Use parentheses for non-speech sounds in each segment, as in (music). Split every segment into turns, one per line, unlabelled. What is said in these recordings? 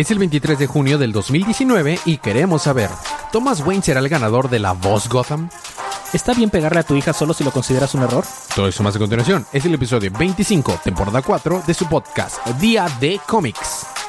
Es el 23 de junio del 2019 y queremos saber, ¿Thomas Wayne será el ganador de la voz Gotham?
¿Está bien pegarle a tu hija solo si lo consideras un error?
Todo eso más a continuación. Es el episodio 25, temporada 4 de su podcast, Día de Cómics.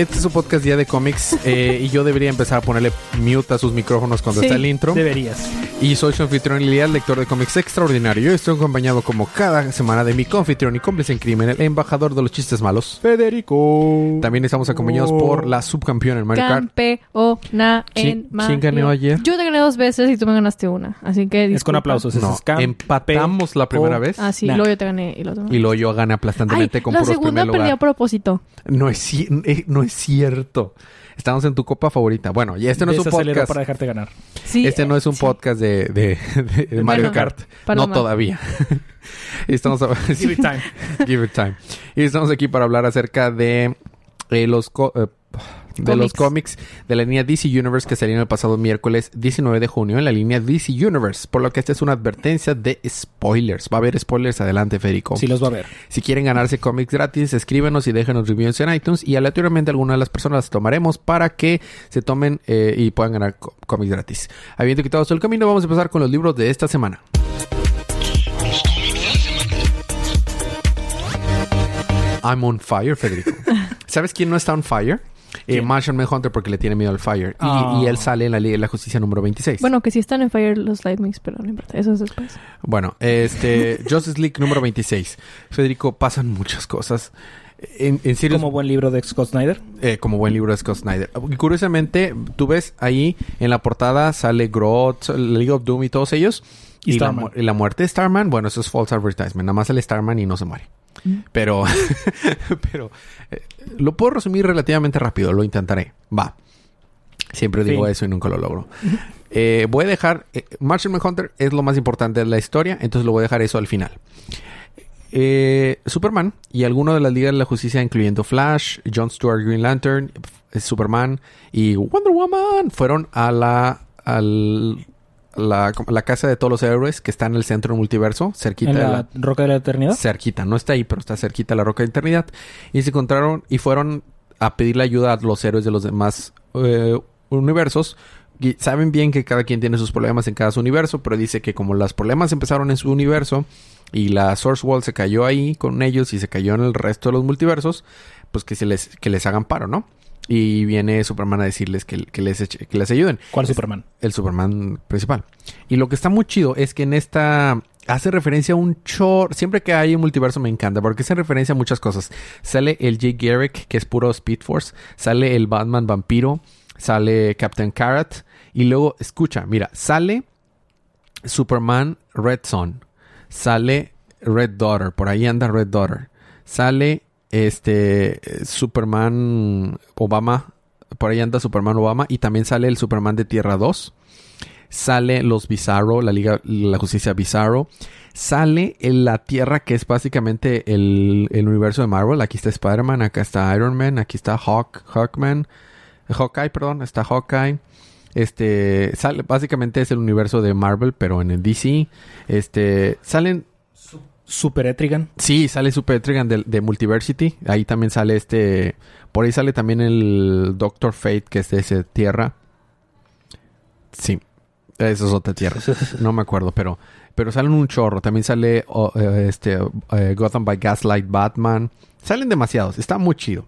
Este es su podcast Día de Cómics (laughs) eh, y yo debería empezar a ponerle mute a sus micrófonos cuando
Sí,
está el intro.
Deberías.
Y soy su anfitrión Elías, lector de cómics extraordinario. Yo estoy acompañado como cada semana de mi confitrión y cómplice en crimen, el embajador de los chistes malos.
Federico.
También estamos acompañados por la subcampeona en Mario Kart.
Campeona en
¿Quién-
Mario.
quién ganó ayer?
Yo te gané dos veces y tú me ganaste una. Así que.
Es con aplausos.
No,
es
empatamos la primera vez
Ah, sí,
Nah.
luego yo te gané y lo otro.
y luego yo gané
Ay,
aplastantemente con
la
puros
segunda perdí a propósito.
No es, ci- eh, no es cierto. Estamos en tu copa favorita. Bueno, y este no es un podcast.
para dejarte ganar.
Sí,
este no es un
sí.
podcast de, de- de- de Mario
Bueno,
Kart. No todavía. (laughs) estamos a-
Give it (laughs) time.
Give it time. Y estamos aquí para hablar acerca de eh, los co- eh, de los
Cómics.
de la línea DC Universe que salieron el pasado miércoles 19 de junio en la línea DC Universe. Por lo que esta es una advertencia de spoilers. Va a haber spoilers adelante, Federico.
Sí los va a ver.
Si quieren ganarse cómics gratis, escríbenos y déjenos reviews en iTunes y aleatoriamente algunas de las personas las tomaremos para que se tomen eh, y puedan ganar có- cómics gratis. Habiendo quitado todo el camino, vamos a empezar con los libros de esta semana. I'm on fire, Federico. (laughs) ¿Sabes quién no está on fire? Eh. Martian Manhunter porque le tiene miedo al fire. Y,
Ah.
y él sale en la Liga de la Justicia número 26.
Bueno, que sí están en Fire los Lightmix, pero no importa. Eso es después.
Bueno, este (laughs) Justice League número 26. Federico, pasan muchas cosas. En, en serio,
Como buen libro de Scott Snyder.
eh, como buen libro de Scott Snyder. Y curiosamente, tú ves ahí en la portada sale Groot, League of Doom y todos ellos.
Y
Y, la, y muerte de Starman, bueno, eso es false advertisement. Nada más sale Starman y no se muere. Pero, (laughs) pero eh, lo puedo resumir relativamente rápido, lo intentaré. Va. Siempre digo eso y nunca lo logro. Eh, voy a dejar. Eh, Martian Manhunter es lo más importante de la historia, entonces lo voy a dejar eso al final. Eh, Superman y alguno de las ligas de la justicia, incluyendo Flash, John Stewart, Green Lantern, Superman y Wonder Woman, fueron a la, al- la, la casa de todos los héroes que está en el centro del multiverso, cerquita
En
de
la
la,
Roca de la Eternidad.
cerquita, no está ahí, pero está cerquita de la roca de eternidad. Y se encontraron y fueron a pedirle ayuda a los héroes de los demás eh, universos. Y saben bien que cada quien tiene sus problemas en cada su universo, pero dice que como los problemas empezaron en su universo y la Source Wall se cayó ahí con ellos y se cayó en el resto de los multiversos, pues que se les, que les hagan paro, ¿no? Y viene Superman a decirles que, que les, eche- que les ayuden
¿Cuál Superman?
el Superman principal. Y lo que está muy chido es que en esta hace referencia a un chor. Siempre que hay un multiverso me encanta porque hace referencia a muchas cosas. Sale el Jay Garrick, que es puro Speed Force. Sale el Batman vampiro. Sale Captain Carrot. Y luego, escucha, mira, sale Superman Red Son. Sale Red Daughter. Por ahí anda Red Daughter. Sale este Superman Obama. Por ahí anda Superman Obama. Y también sale el Superman de Tierra 2. Sale los Bizarro, la Liga, la Justicia Bizarro. Sale en la Tierra, que es básicamente el, el universo de Marvel. Aquí está Spider-Man, acá está Iron Man, aquí está Hawk, Hawkman. Hawkeye, perdón, está Hawkeye. Este, sale, básicamente es el universo de Marvel, pero en el DC. Este, salen
Super Etrigan.
Sí, sale Super Etrigan de, de Multiversity. Ahí también sale este. Por ahí sale también el Doctor Fate, que es de esa tierra. Sí. Esa es otra tierra. (laughs) No me acuerdo, pero. Pero salen un chorro. También sale oh, eh, este eh, Gotham by Gaslight Batman. Salen demasiados. Está muy chido.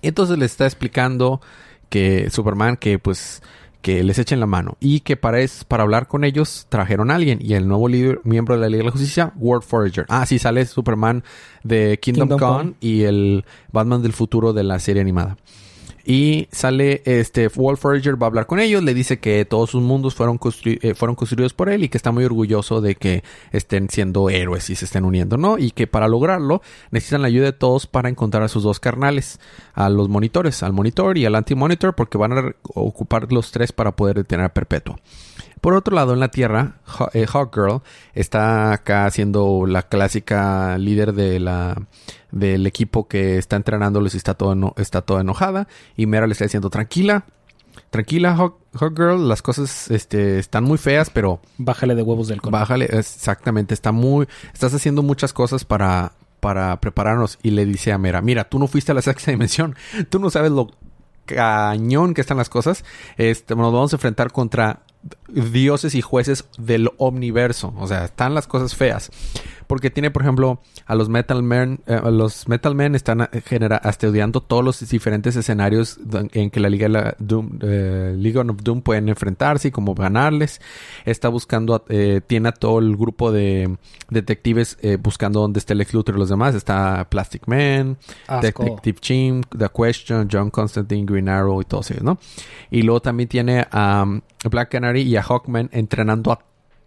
Entonces le está explicando que Superman, que pues que les echen la mano y que para es para hablar con ellos trajeron a alguien y el nuevo líder, miembro de la Liga de la Justicia, World Forager. Ah, sí sale Superman de Kingdom,
Kingdom
Come,
Come.
y el Batman del futuro de la serie animada. Y sale este World Forager va a hablar con ellos, le dice que todos sus mundos fueron, eh, fueron construidos por él y que está muy orgulloso de que estén siendo héroes y se estén uniendo, ¿no? Y que para lograrlo necesitan la ayuda de todos para encontrar a sus dos carnales, a los monitores, al monitor y al anti-monitor, porque van a ocupar los tres para poder detener a Perpetuo. Por otro lado, en la Tierra, eh, Hawkgirl está acá siendo la clásica líder de la del equipo que está entrenándolos y está todo está toda enojada y Mera le está diciendo tranquila, tranquila Hawk, Hawkgirl, las cosas este, están muy feas, pero
Bájale de huevos del cono.
Bájale, exactamente, está muy, estás haciendo muchas cosas para, para prepararnos. Y le dice a Mera, mira, tú no fuiste a la sexta (laughs) dimensión, tú no sabes lo cañón que están las cosas. Este, nos vamos a enfrentar contra dioses y jueces del omniverso. O sea, están las cosas feas. Porque tiene, por ejemplo, a los Metal Men, eh, los Metal Men están eh, genera, estudiando todos los diferentes escenarios en que la Liga de la Doom, eh, League of Doom pueden enfrentarse y cómo ganarles. Está buscando, a- eh, tiene a todo el grupo de detectives eh, buscando dónde está el ex Luthor y los demás. Está Plastic Man,
Asco.
Detective Jim, The Question, John Constantine, Green Arrow y todos ellos, ¿no? Y luego también tiene a um, Black Canary y a Hawkman entrenando a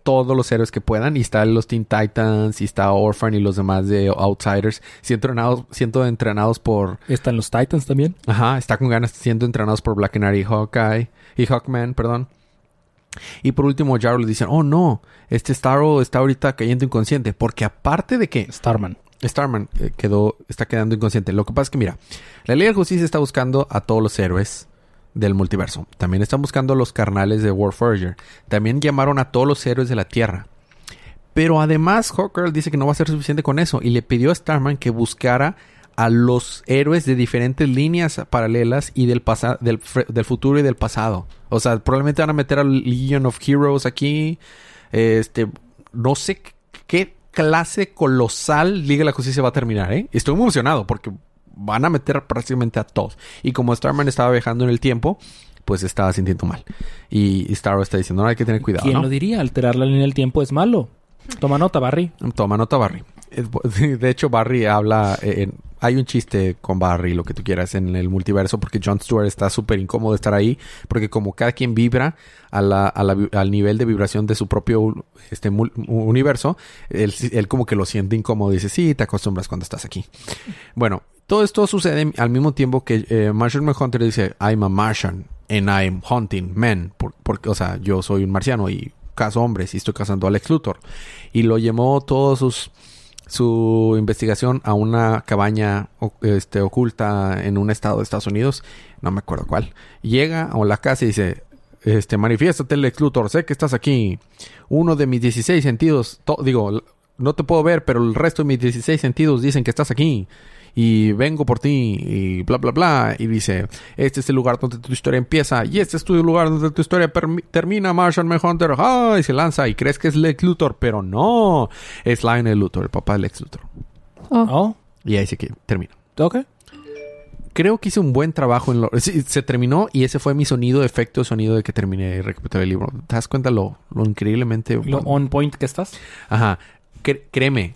todos los héroes que puedan. Y están los Teen Titans, y está Orphan y los demás de Outsiders. Siendo entrenados, siendo entrenados por...
Están los Titans también.
Ajá, está con ganas siendo entrenados por Black Canary y Hawkeye. Y Hawkman, perdón. Y por último, Jarro le dicen, oh no, este Starro está ahorita cayendo inconsciente. Porque aparte de que
Starman.
Starman eh, quedó, está quedando inconsciente. Lo que pasa es que, mira, la Liga de Justicia está buscando a todos los héroes del multiverso. También están buscando a los carnales de Warforger. También llamaron a todos los héroes de la Tierra. Pero además, Hawkgirl dice que no va a ser suficiente con eso. Y le pidió a Starman que buscara a los héroes de diferentes líneas paralelas y del, del, del futuro y del pasado. O sea, probablemente van a meter a Legion of Heroes aquí. Este, no sé qué clase colosal Liga de la Justicia va a terminar, ¿eh? Estoy emocionado porque van a meter prácticamente a todos. Y como Starman estaba viajando en el tiempo, pues estaba sintiendo mal. Y y Starro está diciendo, no, hay que tener cuidado,
¿Quién
¿no?
lo diría? Alterar la línea del tiempo es malo. Toma nota, Barry.
Toma nota, Barry. (laughs) De hecho, Barry habla. eh, en- hay un chiste con Barry, lo que tú quieras, en el multiverso, porque Jon Stewart está súper incómodo de estar ahí, porque como cada quien vibra a la- a la vi- al nivel de vibración de su propio este, universo, él, él como que lo siente incómodo. Dice, sí, te acostumbras cuando estás aquí. Bueno, todo esto sucede al mismo tiempo que eh, Martian Manhunter dice, I'm a Martian and I'm hunting men. Por- porque, o sea, yo soy un marciano y cazo hombres y estoy cazando al ex Luthor. Y lo todos sus su investigación a una cabaña este, oculta en un estado de Estados Unidos, no me acuerdo cuál. Llega a la casa y dice, este, manifiéstate Lex Luthor, sé que estás aquí. Uno de mis 16 sentidos, digo, no te puedo ver, pero el resto de mis 16 sentidos dicen que estás aquí. Y vengo por ti y bla, bla, bla. Y dice, este es el lugar donde tu historia empieza. Y este es tu lugar donde tu historia termina, Martian Manhunter. ¡Ah! Y se lanza y crees que es Lex Luthor, pero no. Es Lionel Luthor, el papá de Lex Luthor.
Oh,
Oh,
Y ahí se que termina.
ok.
Creo que hice un buen trabajo en lo... sí, se terminó y ese fue mi sonido, efecto de sonido de que terminé y recapitulé el libro. ¿Te das cuenta lo, lo increíblemente...
Lo
bueno?
on point que estás.
Ajá. Créeme,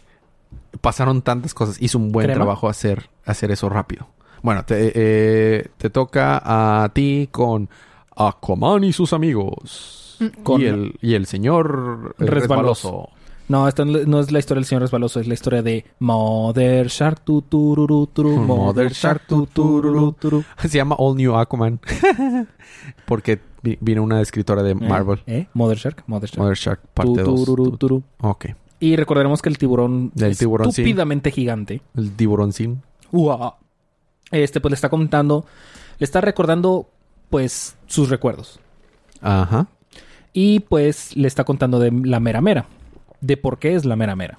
pasaron tantas cosas. Hizo un buen
¿Crema?
trabajo hacer, hacer eso rápido. Bueno, te, eh, te toca a ti con Aquaman y sus amigos.
Con-
y, el, y el señor eh,
Resbaloso.
resbaloso.
No, esta no es la historia del señor resbaloso, es la historia de Mother Shark tu tururu turu, (laughs) Mother Shark tu tururu turu. (laughs)
Se llama All New Aquaman. (laughs) Porque vi- vino una escritora de Marvel.
¿Eh? ¿Eh? Mother Shark, Mother Shark.
Mother Shark, parte 2.
tururu, turu.
Ok.
Y recordaremos que el tiburón es
tiburón,
estúpidamente gigante.
El tiburoncín.
Uah. Este pues le está contando, le está recordando pues sus recuerdos.
Ajá.
Y pues le está contando de la mera mera. De por qué es la mera mera.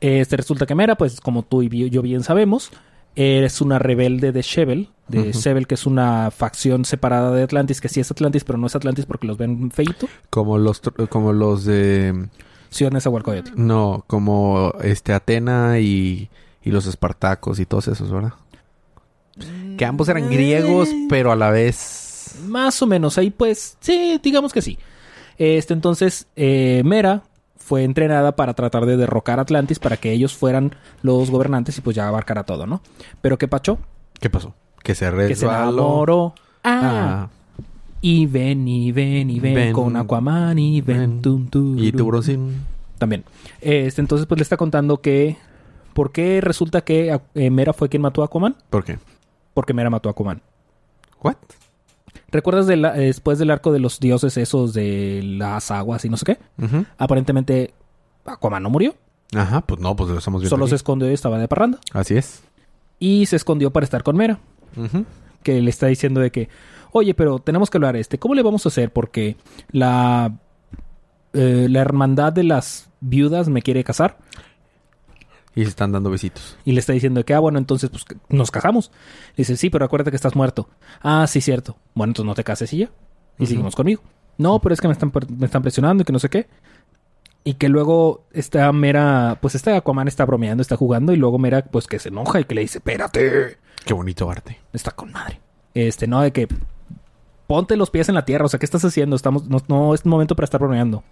Este resulta que Mera, pues como tú y yo bien sabemos, es una rebelde de Shevel. De
Ujú.
Shevel, que es una facción separada de Atlantis, que sí es Atlantis, pero no es Atlantis porque los ven feito.
Como los, como los de...
Ciudad Nezahualcóyotl.
No, como este Atena y, y los Espartacos y todos esos, ¿verdad? Que ambos eran griegos, pero a la vez...
Más o menos, ahí pues, sí, digamos que sí. Este, entonces, eh, Mera fue entrenada para tratar de derrocar a Atlantis para que ellos fueran los gobernantes y pues ya abarcara todo, ¿no? Pero ¿qué pacho?
¿Qué pasó? Que se
Que se
resbaló.
enamoró.
Ah,
Y ven, y ven, y ven,
Ven,
con Aquaman, y ven,
ven.
tum, tum,
y
tum.
tiburoncín.
También. Este, entonces, pues le está contando que. ¿Por qué resulta que eh, Mera fue quien mató a Aquaman?
¿Por qué?
Porque Mera mató a Aquaman.
¿What?
¿Recuerdas de la- después del arco de los dioses esos de las aguas y no sé qué? Aparentemente Aquaman no murió.
Ajá, pues no, pues lo estamos viendo.
Solo
aquí.
se escondió y estaba de parranda.
Así es.
Y se escondió para estar con Mera.
Ujú.
Que le está diciendo de que, oye, pero tenemos que hablar este. ¿Cómo le vamos a hacer? Porque la, eh, la hermandad de las viudas me quiere casar.
Y se están dando besitos.
Y le está diciendo que, ah, bueno, entonces pues nos casamos. Le dice, sí, pero acuérdate que estás muerto. Ah, sí, cierto. Bueno, entonces no te cases y ya. Y seguimos conmigo. No, pero es que me están, me están presionando y que no sé qué. Y que luego esta Mera, pues este Aquaman está bromeando, está jugando. Y luego Mera, pues que se enoja y que le dice, espérate.
Qué bonito arte.
Está con madre. Este, no, de que ponte los pies en la tierra. O sea, ¿qué estás haciendo? Estamos, no, no es momento para estar bromeando.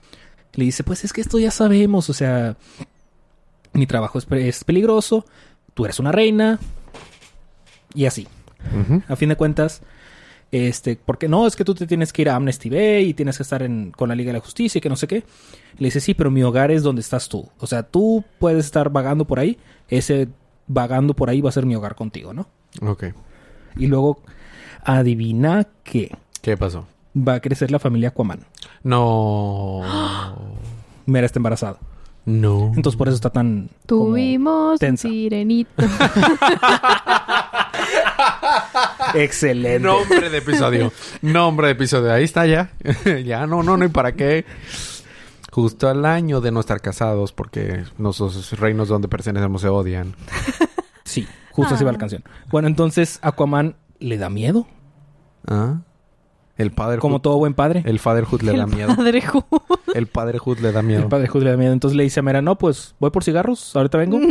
Le dice, pues es que esto ya sabemos. O sea, mi trabajo es, pe- es peligroso. Tú eres una reina. Y así. A fin de cuentas, este, porque no, es que tú te tienes que ir a Amnesty Bay y tienes que estar en, con la Liga de la Justicia y que no sé qué. Le dice, sí, pero mi hogar es donde estás tú. O sea, tú puedes estar vagando por ahí. Ese vagando por ahí va a ser mi hogar contigo, ¿no?
Ok.
Y luego, adivina qué.
¿Qué pasó?
Va a crecer la familia Aquaman.
No. (gasps)
Mera está embarazada.
No.
Entonces por eso está tan...
Tuvimos
tensa.
sirenito. (laughs)
Excelente.
Nombre de episodio. Nombre de episodio. Ahí está ya. (laughs) ya no, no, no hay para qué. Justo al año de no estar casados porque nuestros reinos donde pertenecemos se odian.
Sí, justo así va la
Ah.
canción. Bueno, entonces Aquaman le da miedo.
¿Ah? El padre
Como todo buen padre.
El fatherhood le da
El
miedo.
padre Ju.
El padrehood le da miedo.
El padre Hood le da miedo. Entonces le dice a Mera, no, pues voy por cigarros, ahorita vengo. (laughs)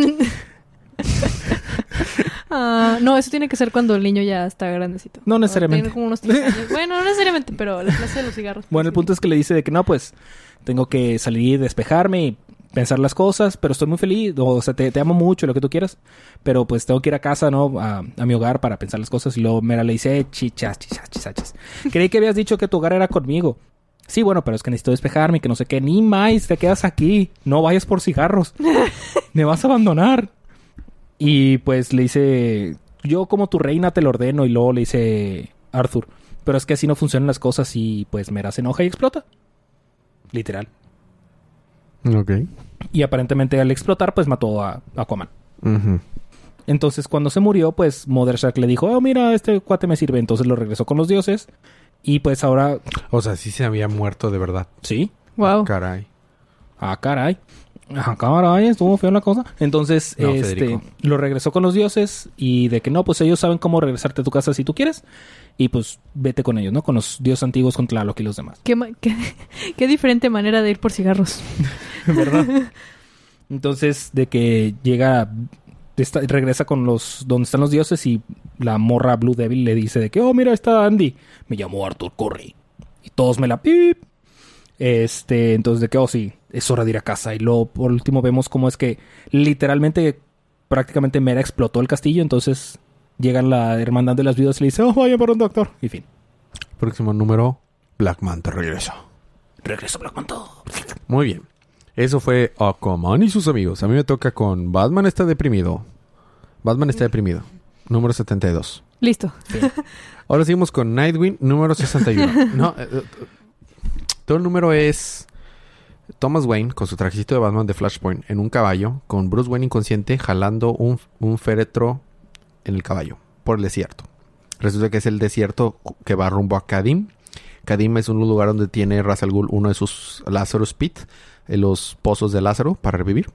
Ah, no, eso tiene que ser cuando el niño ya está grandecito.
No necesariamente.
Tiene como unos tres años. (laughs) Bueno, no necesariamente, pero la clase de los cigarros.
Bueno, el punto es que le dice de que no, pues tengo que salir, despejarme y pensar las cosas, pero estoy muy feliz, o sea, te, te amo mucho, lo que tú quieras, pero pues tengo que ir a casa, ¿no? A, a mi hogar para pensar las cosas. Y luego Mera le dice, "Eh, chichas, chichas, chichas. Creí que habías dicho que tu hogar era conmigo. Sí, bueno, pero es que necesito despejarme, que no sé qué. Ni más, te quedas aquí. No vayas por cigarros. (laughs) Me vas a abandonar. Y pues le dice, yo como tu reina te lo ordeno. Y luego le dice Arthur, pero es que así no funcionan las cosas y pues Mera se enoja y explota. Literal.
Ok.
Y aparentemente al explotar pues mató a Aquaman. Entonces cuando se murió pues Mother Shark le dijo, oh mira, este cuate me sirve. Entonces lo regresó con los dioses. Y pues ahora,
O sea, sí se había muerto de verdad.
sí.
Wow.
Caray.
Ah, caray. Ah, caray, estuvo feo la cosa. Entonces,
No,
este,
Federico.
lo regresó con los dioses y de que no, pues ellos saben cómo regresarte a tu casa si tú quieres. Y pues vete con ellos, ¿no? Con los dioses antiguos, con Tlaloc y los demás.
Qué, qué, (laughs) qué diferente manera de ir por cigarros. (laughs) (laughs)
¿Verdad? Entonces, de que llega, está- regresa con los, donde están los dioses y la morra Blue Devil le dice de que, oh, mira, está Andy. Me llamo Arthur Curry. Y todos me la pip. Este, entonces de que, oh, sí, es hora de ir a casa. Y luego, por último, vemos cómo es que literalmente, prácticamente Mera explotó el castillo. Entonces llega la hermandad de las viudas y le dice, oh, vaya por un doctor. Y fin.
Próximo número. Black Manta regresa.
Regreso Black Manta.
Muy bien. Eso fue Aquaman y sus amigos. A mí me toca con Batman está deprimido. Batman está deprimido. Número 72.
Listo.
Ahora seguimos con Nightwing, número 61. (laughs) no, eh, eh, todo el número es Thomas Wayne con su trajecito de Batman de Flashpoint en un caballo, con Bruce Wayne inconsciente jalando un, un féretro en el caballo por el desierto. Resulta que es el desierto que va rumbo a Kadim. Kadim es un lugar donde tiene Ra's al Ghul uno de sus Lazarus Pit, eh, los pozos de Lázaro para revivir.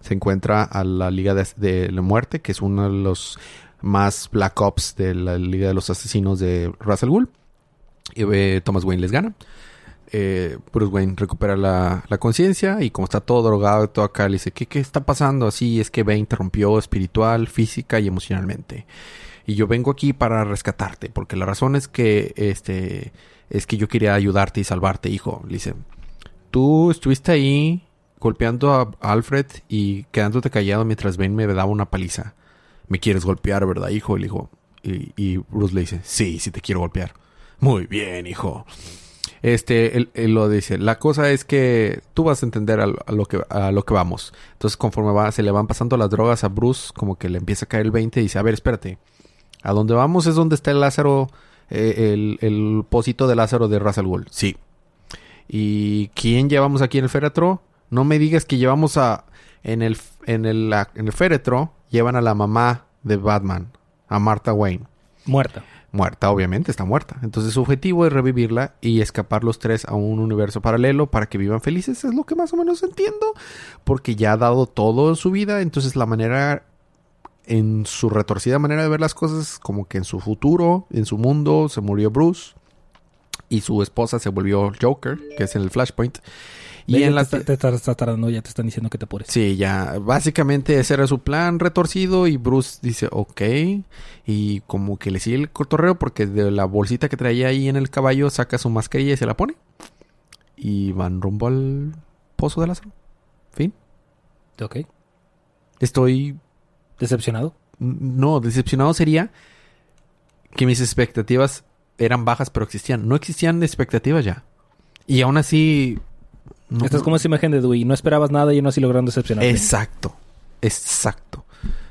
Se encuentra a la Liga de, la Muerte, que es uno de los más Black Ops de la Liga de los Asesinos de Russell Ghul. Y eh, Thomas Wayne les gana. Eh, Bruce Wayne recupera la, la conciencia y como está todo drogado y todo acá, le dice, ¿qué, ¿qué está pasando? Así es que Bane te rompió espiritual, física y emocionalmente. Y yo vengo aquí para rescatarte, porque la razón es que, este, es que yo quería ayudarte y salvarte, hijo. Le dice, tú estuviste ahí golpeando a Alfred y quedándote callado mientras Bane me daba una paliza. Me quieres golpear, ¿verdad, hijo? Y, y Bruce le dice, sí, sí te quiero golpear. Muy bien, hijo. Este, él, él lo dice, la cosa es que tú vas a entender a, lo- que, a lo que vamos. Entonces, conforme va, se le van pasando las drogas a Bruce, como que le empieza a caer el 20 y dice, a ver, espérate. A donde vamos es donde está el Lázaro eh, el, el pocito de Lázaro de Ra's al Ghul. Sí. ¿Y quién llevamos aquí en el féretro? No me digas que llevamos a... En el, en el, en el féretro llevan a la mamá de Batman, a Martha Wayne.
Muerta.
Muerta, obviamente, está muerta. Entonces su objetivo es revivirla y escapar los tres a un universo paralelo para que vivan felices. Es lo que más o menos entiendo. Porque ya ha dado todo en su vida. Entonces la manera, en su retorcida manera de ver las cosas, como que en su futuro, en su mundo, se murió Bruce. Y su esposa se volvió Joker, que es en el Flashpoint. Y en
te,
la...
está- te estás está tardando, ya te están diciendo que te apures.
Sí, ya. Básicamente ese era su plan retorcido y Bruce dice, ok. Y como que le sigue el cotorreo porque de la bolsita que traía ahí en el caballo saca su mascarilla y se la pone. Y van rumbo al pozo de Lázaro. Fin.
Ok.
Estoy...
¿Decepcionado?
No, decepcionado sería que mis expectativas eran bajas pero existían. No existían expectativas ya. Y aún así... no-
Esta es como esa imagen de Dewey. No esperabas nada y aún así lograron decepcionarte.
Exacto. Exacto.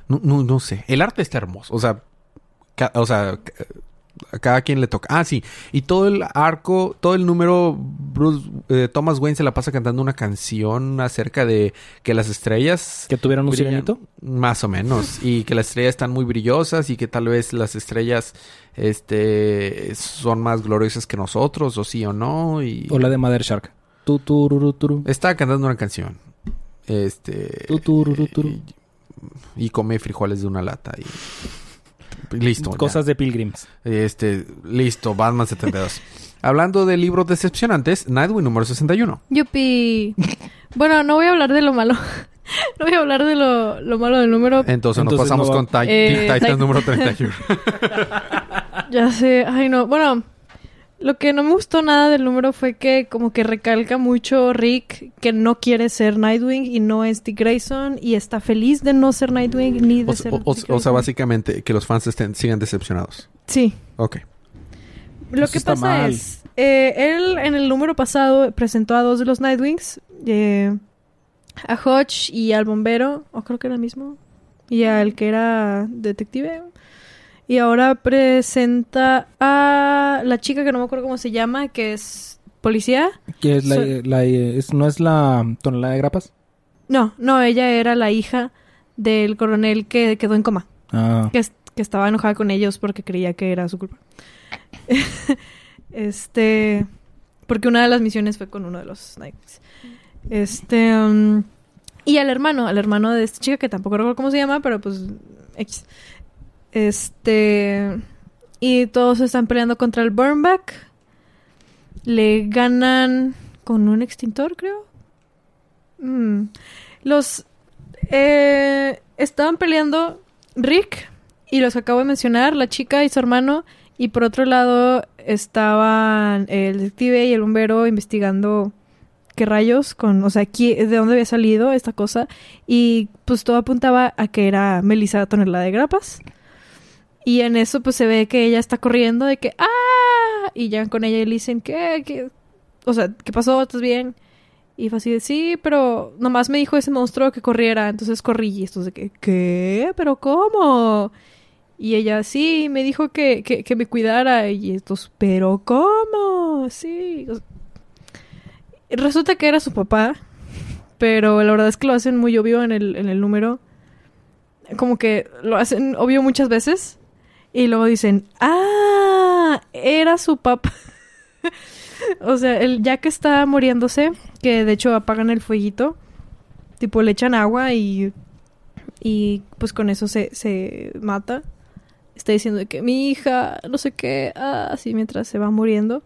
No, no, no sé. El arte está hermoso. O sea, ca- o sea, ca- a cada quien le toca. Ah, sí. Y todo el arco, todo el número, Bruce, eh, Thomas Wayne se la pasa cantando una canción acerca de que las estrellas
¿Que tuvieron un sirenito?
Más o menos. (laughs) Y que las estrellas están muy brillosas y que tal vez las estrellas este son más gloriosas que nosotros, o sí o no. Y
O la de Mother Shark.
Estaba cantando una canción. Este. Y, y come frijoles de una lata. Y. Listo. ya.
Cosas de Pilgrims.
Este. Listo. Batman 72. (laughs) Hablando de libros decepcionantes, Nightwing número 61.
Yupi. Bueno, no voy a hablar de lo malo. (laughs) no voy a hablar de lo, lo malo del número.
Entonces, nos
Entonces
pasamos
no
con
Eh,
Teen Titans
Ti-
número 31. (laughs)
Ya sé. Ay, no. Bueno, lo que no me gustó nada del número fue que como que recalca mucho Rick que no quiere ser Nightwing y no es Dick Grayson y está feliz de no ser Nightwing ni de
o,
ser
o- o-
Dick
o sea, básicamente que los fans estén, sigan decepcionados.
Sí.
Ok.
Lo
Eso
que pasa
mal.
es, eh, él en el número pasado presentó a dos de los Nightwings, eh, a Hodge y al bombero, o creo que era el mismo, y al que era detective. Y ahora presenta a la chica que no me acuerdo cómo se llama, que es policía.
¿Que es la,
So-
la- es- ¿No es la tonelada de grapas?
No, no, ella era la hija del coronel que quedó en coma.
Ah.
que, es- que estaba enojada con ellos porque creía que era su culpa. (laughs) este, porque una de las misiones fue con uno de los Nightwings. Este, um, y al hermano, al hermano de esta chica que tampoco recuerdo cómo se llama, pero pues X. Este, y todos están peleando contra el Burnback. Le ganan con un extintor, creo. Mm. Los eh, estaban peleando Rick y los acabo de mencionar, la chica y su hermano. Y por otro lado estaban el detective y el bombero investigando qué rayos con, o sea, de dónde había salido esta cosa. Y pues todo apuntaba a que era Melissa Tonelada de Grapas. Y en eso pues se ve que ella está corriendo de que ¡ah! Y ya con ella le dicen ¿qué? ¿Qué? O sea, ¿qué pasó? ¿Estás bien? Y fue así de sí, pero nomás me dijo ese monstruo que corriera, entonces corrí. Y estos de que, ¿qué? ¿Pero cómo? Y ella, sí, me dijo que, que, que me cuidara. Y estos, ¿pero cómo? Sí. Resulta que era su papá, pero la verdad es que lo hacen muy obvio en el, en el número. Como que lo hacen obvio muchas veces. Y luego dicen, ¡ah! Era su papá. (laughs) o sea, el, ya que está muriéndose, que de hecho apagan el fueguito, tipo le echan agua y, y pues con eso se, se mata. Está diciendo que mi hija, no sé qué, ah, así mientras se va muriendo.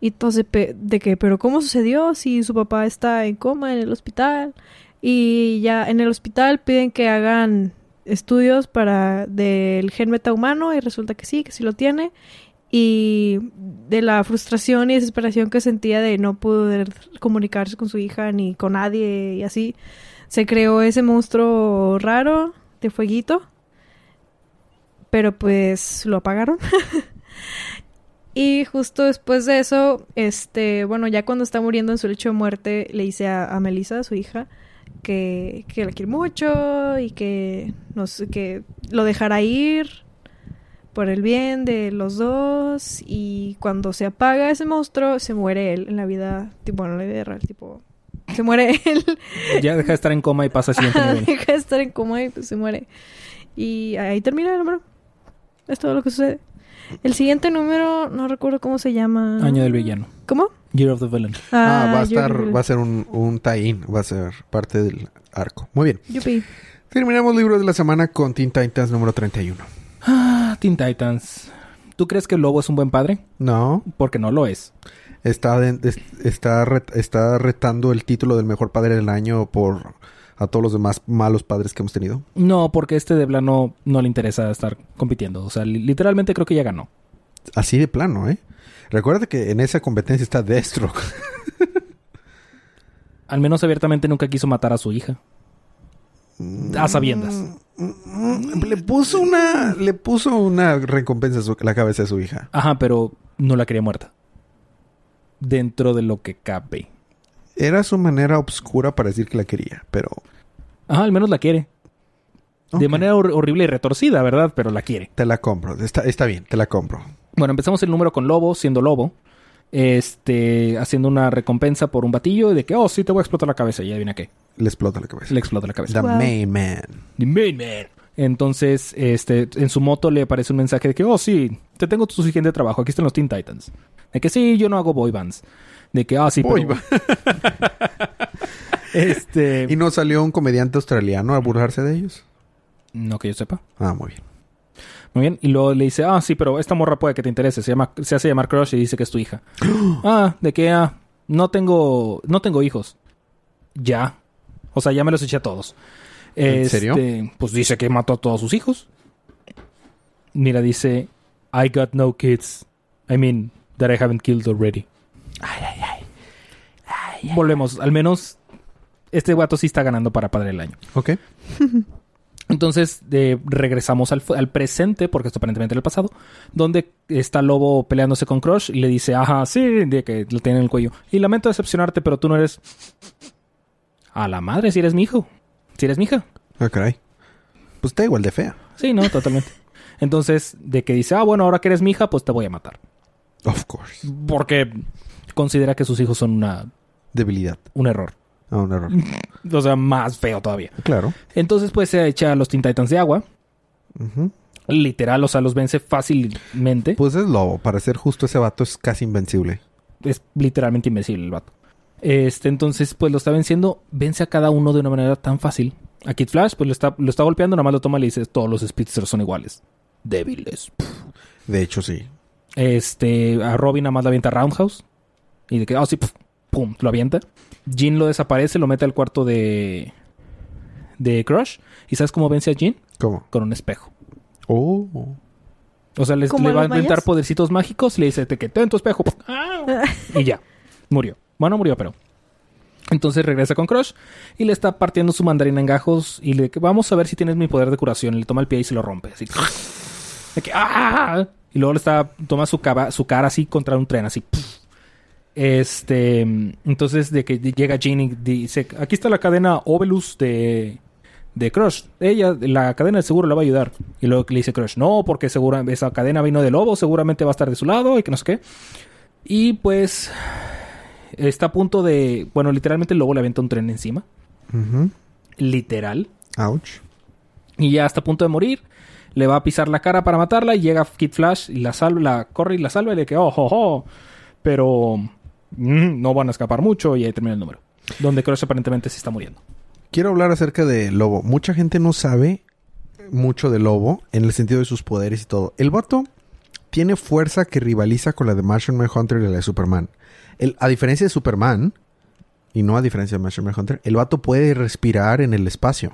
Y entonces de que, pero ¿cómo sucedió si su papá está en coma en el hospital? Y ya en el hospital piden que hagan estudios para del gen metahumano y resulta que sí, que sí lo tiene. Y de la frustración y desesperación que sentía de no poder comunicarse con su hija ni con nadie y así, se creó ese monstruo raro de fueguito. Pero pues lo apagaron. (laughs) y justo después de eso, este, bueno, ya cuando está muriendo en su lecho de muerte, le dice a, a Melissa, su hija, que, que la quiere mucho y que, no sé, que lo dejará ir. por el bien de los dos y cuando se apaga ese monstruo se muere él en la vida, tipo, bueno, en la vida real, tipo, se muere (laughs) él.
Ya deja de estar en coma y pasa al siguiente nivel.
Deja de estar en coma y pues se muere. Y ahí termina el número. Es todo lo que sucede. El siguiente número, no recuerdo cómo se llama.
Año del villano.
¿Cómo?
Year of the Villain.
Ah, va a estar, va a ser un, un tie-in, va a ser parte del arco. Muy bien.
Yupi.
Terminamos libros de la semana con Teen Titans número 31.
Ah, Teen Titans. ¿Tú crees que el lobo es un buen padre?
No,
Porque no lo es.
está, de- es- está, ret- está retando el título del mejor padre del año por a todos los demás malos padres que hemos tenido.
No, porque este de plano no le interesa estar compitiendo. O sea, li- literalmente creo que ya ganó.
Así de plano, ¿eh? Recuerda que en esa competencia está Deathstroke. (laughs)
Al menos abiertamente nunca quiso matar a su hija. A sabiendas.
le puso una, le puso una recompensa a su- la cabeza de su hija.
Ajá, pero no la quería muerta. Dentro de lo que cabe.
Era su manera obscura para decir que la quería, pero
Ajá, al menos la quiere. De manera hor- horrible y retorcida, ¿verdad? Pero la quiere.
te la compro. Está, está bien, te la compro.
Bueno, empezamos el número con Lobo, siendo Lobo. Este, haciendo una recompensa por un batillo de que, oh, sí, te voy a explotar la cabeza. Y adivina qué.
Le explota la cabeza.
Le explota la cabeza.
The
Wow.
main man.
The main man. Entonces, este, en su moto le aparece un mensaje de que, oh, sí, te tengo tu suficiente trabajo. Aquí están los Teen Titans. De que sí, yo no hago boy bands. De que, ah, sí,
Boy
pero... (laughs) este...
¿Y no salió un comediante australiano a burlarse de ellos?
No que yo sepa.
Ah, muy bien.
Muy bien. Y luego le dice, ah, sí, pero esta morra puede que te interese. Se llama, se hace llamar Crush y dice que es tu hija. (gasps) ah, de que, ah, no tengo, no tengo hijos. Ya. O sea, ya me los eché a todos.
¿En serio?
Este, Pues dice que mató a todos sus hijos. Mira, dice, I got no kids. I mean, that I haven't killed already. Volvemos. Al menos, este guato sí está ganando para Padre del Año.
Ok. (laughs)
Entonces regresamos al, al presente, porque esto aparentemente era el pasado, donde está Lobo peleándose con Crush y le dice, ajá, sí, de que lo tiene en el cuello. Y lamento decepcionarte, pero tú no eres... A la madre, si eres mi hijo. Si eres mi hija.
Ah, caray. Pues está igual de fea.
Sí, no, totalmente. (laughs) Entonces, de que dice, ah, bueno, ahora que eres mi hija, pues te voy a matar.
Of course.
Porque considera que sus hijos son una,
Debilidad.
un error.
Ah, un error. (laughs)
O sea, más feo todavía.
Claro.
Entonces, pues se echa a los Teen Titans de agua. Literal, o sea, los vence fácilmente.
Pues es lobo. Para ser justo, ese vato es casi invencible.
es literalmente invencible el vato. Este, entonces, pues lo está venciendo, vence a cada uno de una manera tan fácil. A Kid Flash, pues lo está, lo está golpeando, nada más lo toma y le dice, todos los Speedsters son iguales. Débiles.
De hecho, sí.
Este, a Robin nada más la avienta Roundhouse. Y de que, ah, sí, pf, pum, lo avienta. Jean lo desaparece, lo mete al cuarto de. de Crush. ¿Y sabes cómo vence a Jean?
¿Cómo?
Con un espejo.
Oh.
O sea, les-
¿Como
le va a
en
inventar podercitos mágicos y le dice, te que ten tu espejo. ¡Ah! (laughs) y ya. Murió. Bueno, murió, pero. Entonces regresa con Crush y le está partiendo su mandarina en gajos y le vamos a ver si tienes mi poder de curación. Y le toma el pie y se lo rompe. Así. (laughs) De que, ¡ah! Y luego le está, toma su, caba- su cara así contra un tren, así. Este, entonces de que llega Jean y dice, aquí está la cadena Ovelus de, de Crush. Ella, la cadena de seguro le va a ayudar. Y luego le dice Crush, no, porque segura, esa cadena vino de lobo, seguramente va a estar de su lado y que no sé qué. Y pues está a punto de, bueno, literalmente el lobo le avienta un tren encima. Literal.
Ouch.
Y ya está a punto de morir. Le va a pisar la cara para matarla. Y llega Kid Flash y la salva, la corre y la salva. Y le que, oh, oh, oh. Pero no van a escapar mucho. Y ahí termina el número. Donde Crush aparentemente se está muriendo.
Quiero hablar acerca de Lobo. Mucha gente no sabe mucho de Lobo en el sentido de sus poderes y todo. El vato tiene fuerza que rivaliza con la de Martian Manhunter y la de Superman. El- a diferencia de Superman, y no a diferencia de Martian Manhunter, el vato puede respirar en el espacio.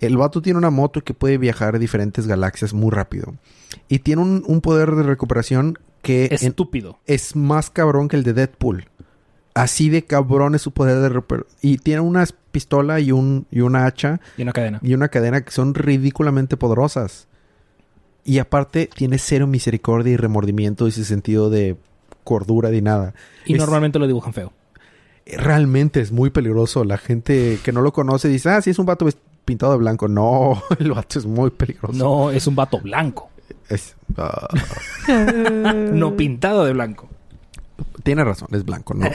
El vato tiene una moto que puede viajar a diferentes galaxias muy rápido. Y tiene un, un poder de recuperación que en-
Estúpido.
es más cabrón que el de Deadpool. Así de cabrón es su poder de Y tiene una pistola y, un, y una hacha
Y una cadena.
y una cadena que son ridículamente poderosas. Y aparte tiene cero misericordia y remordimiento y ese sentido de cordura ni nada.
Y
Es-
normalmente lo dibujan feo.
Realmente es muy peligroso. La gente que no lo conoce dice, ah, sí, es un vato pintado de blanco. No, (laughs) el vato es muy peligroso.
No, es un vato blanco.
Es, (laughs) ah,
No pintado de blanco.
tiene razón, es blanco, ¿no?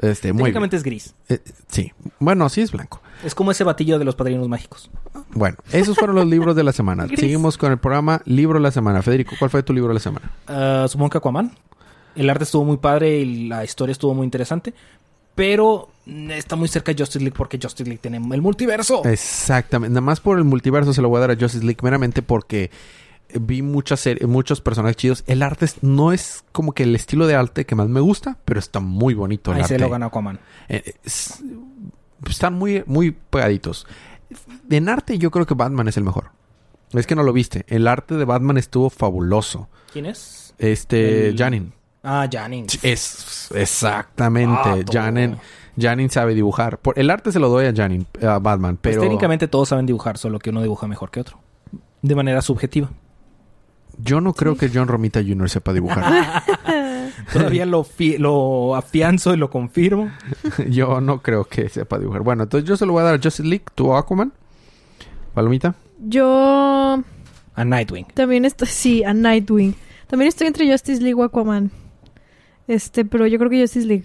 Este, muy bien.
Técnicamente es gris.
Eh, sí. Bueno, sí es blanco.
Es como ese batillo de los padrinos mágicos.
Bueno, esos fueron los libros de la semana. (laughs)
Gris.
Seguimos con el programa Libro de la Semana. Federico, ¿cuál fue tu libro de la semana?
Ah, supongo que Aquaman. El arte estuvo muy padre y la historia estuvo muy interesante. Pero está muy cerca de Justice League porque Justice League tiene el multiverso.
Exactamente. Nada más por el multiverso se lo voy a dar a Justice League meramente porque vi muchas muchos personajes chidos. El arte es- no es como que el estilo de arte que más me gusta, pero está muy bonito el
Ahí
arte.
se lo gana Aquaman.
Eh, es- están muy, muy pegaditos. En arte yo creo que Batman es el mejor. Es que no lo viste. El arte de Batman estuvo fabuloso.
¿Quién es?
Este,
El-
Janin.
Ah, Jennings.
Es exactamente.
Ah.
Janin, Janin sabe dibujar. Por, el arte se lo doy a Janin, a Batman,
Pues
pero
técnicamente todos saben dibujar, solo que uno dibuja mejor que otro. De manera subjetiva.
Yo no creo que John Romita Jr. sepa dibujar. (laughs)
Todavía lo, fi- lo afianzo y lo confirmo. (laughs)
yo no creo que sepa dibujar. Bueno, entonces yo se lo voy a dar a Justice League, tu Aquaman. Palomita.
Yo
A Nightwing.
también estoy... Sí, a Nightwing. También estoy entre Justice League o Aquaman. Este, pero yo creo que Justice League.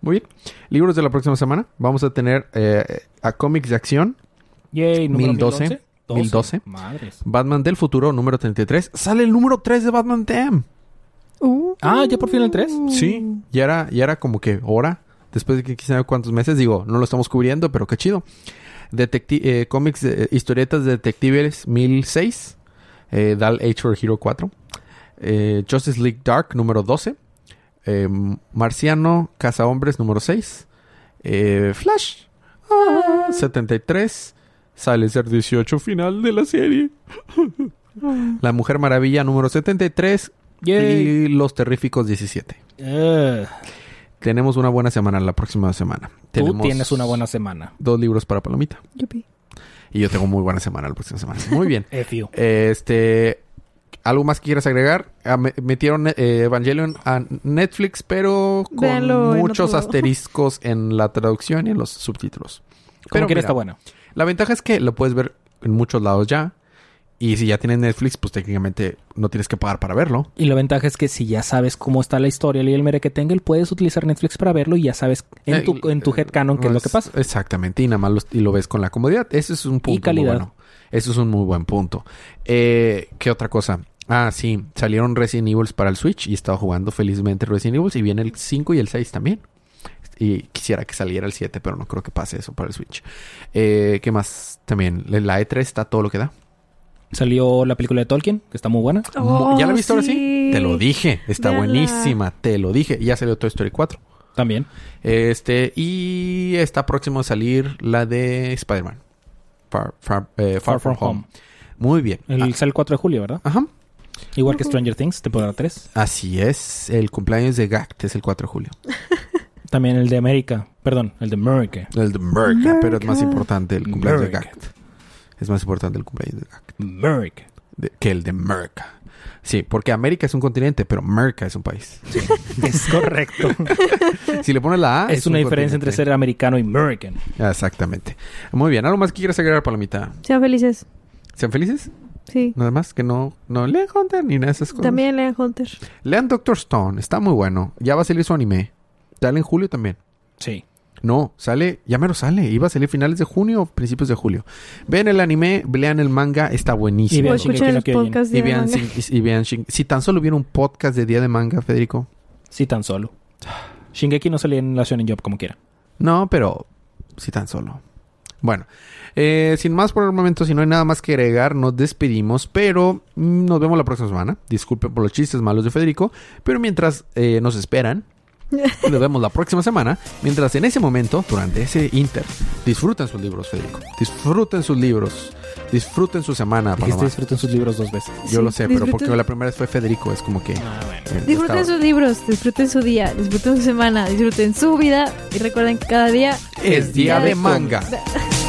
Muy bien. Libros de la próxima semana. Vamos a tener eh, a cómics de acción.
Yay, número
1012.
1011.
1012.
Madres.
Batman del futuro, número 33. Sale el número 3 de Batman Damn.
Uh,
Ah, ¿ya por fin el tres?
Sí, ya era, ya era como que hora. Después de que sabe cuántos meses, digo, no lo estamos cubriendo, pero qué chido. Detecti eh, cómics, de- historietas de detectives 1006. Eh, Dal Age for Hero 4. Eh, Justice League Dark número 12. Eh, Marciano Casa Hombres número 6. Eh, Flash ah, 73. Silencer 18 final de la serie. La Mujer Maravilla número 73.
Yay.
Y Los Terríficos 17.
Ugh.
Tenemos una buena semana la próxima semana.
Tú
Tenemos
tienes una buena semana.
dos libros para Palomita.
yupi.
Y yo tengo muy buena semana la próxima semana. Muy bien. (laughs)
F you.
Este. ¿Algo más que quieras agregar? Ah, me- metieron eh, Evangelion a Netflix, pero con
Véanlo
muchos asteriscos en la traducción y en los subtítulos.
Como
Pero
quiera
mira,
está bueno.
La ventaja es que lo puedes ver en muchos lados ya. Y si ya tienes Netflix, pues técnicamente no tienes que pagar para verlo.
Y la ventaja es que si ya sabes cómo está la historia y el mere que tenga, puedes utilizar Netflix para verlo y ya sabes en tu,
Eh,
en tu headcanon qué es lo que pasa.
Exactamente, y nada más lo, y lo ves con la comodidad. Ese es un punto muy
calidad.
bueno. Eso es un muy buen punto. Eh, ¿Qué otra cosa? Ah, sí, salieron Resident Evil para el Switch y he estado jugando felizmente Resident Evil y viene el 5 y el 6 también. Y quisiera que saliera el 7, pero no creo que pase eso para el Switch. Eh, ¿Qué más? También, la E3 está todo lo que da.
Salió la película de Tolkien, que está muy buena.
Oh,
¿Ya la viste ahora sí?
sí.
Te lo dije, está
Véanla.
buenísima, te lo dije. Y ya salió Toy Story 4.
También.
Este, y está próximo a salir la de Spider-Man. Far, Far- eh, Far from Home. Muy bien.
El,
Ah,
sale el 4 de julio, ¿verdad?
Ajá.
Igual que Stranger Things, temporada 3.
Así es. El cumpleaños de Gact es el 4 de julio. (laughs)
También el de América. Perdón, el de America.
El de Merca, pero es más importante el cumpleaños de. Gact. Es más importante el cumpleaños de Gact
America.
de- que el de Merca. Sí, porque América es un continente, pero Merca es un país. (laughs)
Es correcto.
Si le pones la A,
es una
un
diferencia entre ser americano y American.
Exactamente. Muy bien. ¿Algo más que quieras agregar, Palomita?
Sean felices.
¿Sean felices?
Sí.
Nada más que no, no lean Hunter ni nada de esas cosas.
También lean Hunter.
Lean Doctor Stone, está muy bueno. Ya va a salir su anime. Sale en julio también.
Sí.
No, sale, ya mero sale. Iba a salir finales de junio o principios de julio. Vean el anime, lean el manga, está
Y
buenísimo.
vean
el podcast
Y
de
vean, y vean si tan solo vieron un podcast de Día de Manga, Federico.
Sí, tan solo. Shingeki no salía en la Shonen Job como quiera.
No, pero si tan solo. Bueno, eh, sin más por el momento, si no hay nada más que agregar, nos despedimos, pero mm, nos vemos la próxima semana. Disculpen por los chistes malos de Federico, pero mientras eh, nos esperan, nos vemos la próxima semana. Mientras en ese momento, durante ese inter, disfruten sus libros, Federico. Disfruten sus libros. Disfruten su semana,
Dijiste
Paloma.
disfruten sus libros dos veces.
Yo
Sí,
lo sé, pero
disfruten-
porque la primera vez fue Federico, es como que...
Ah, bueno.
eh,
Disfruten
estaba-
sus libros, disfruten su día, disfruten su semana, disfruten su vida y recuerden que cada día
Es día de manga.
Bye.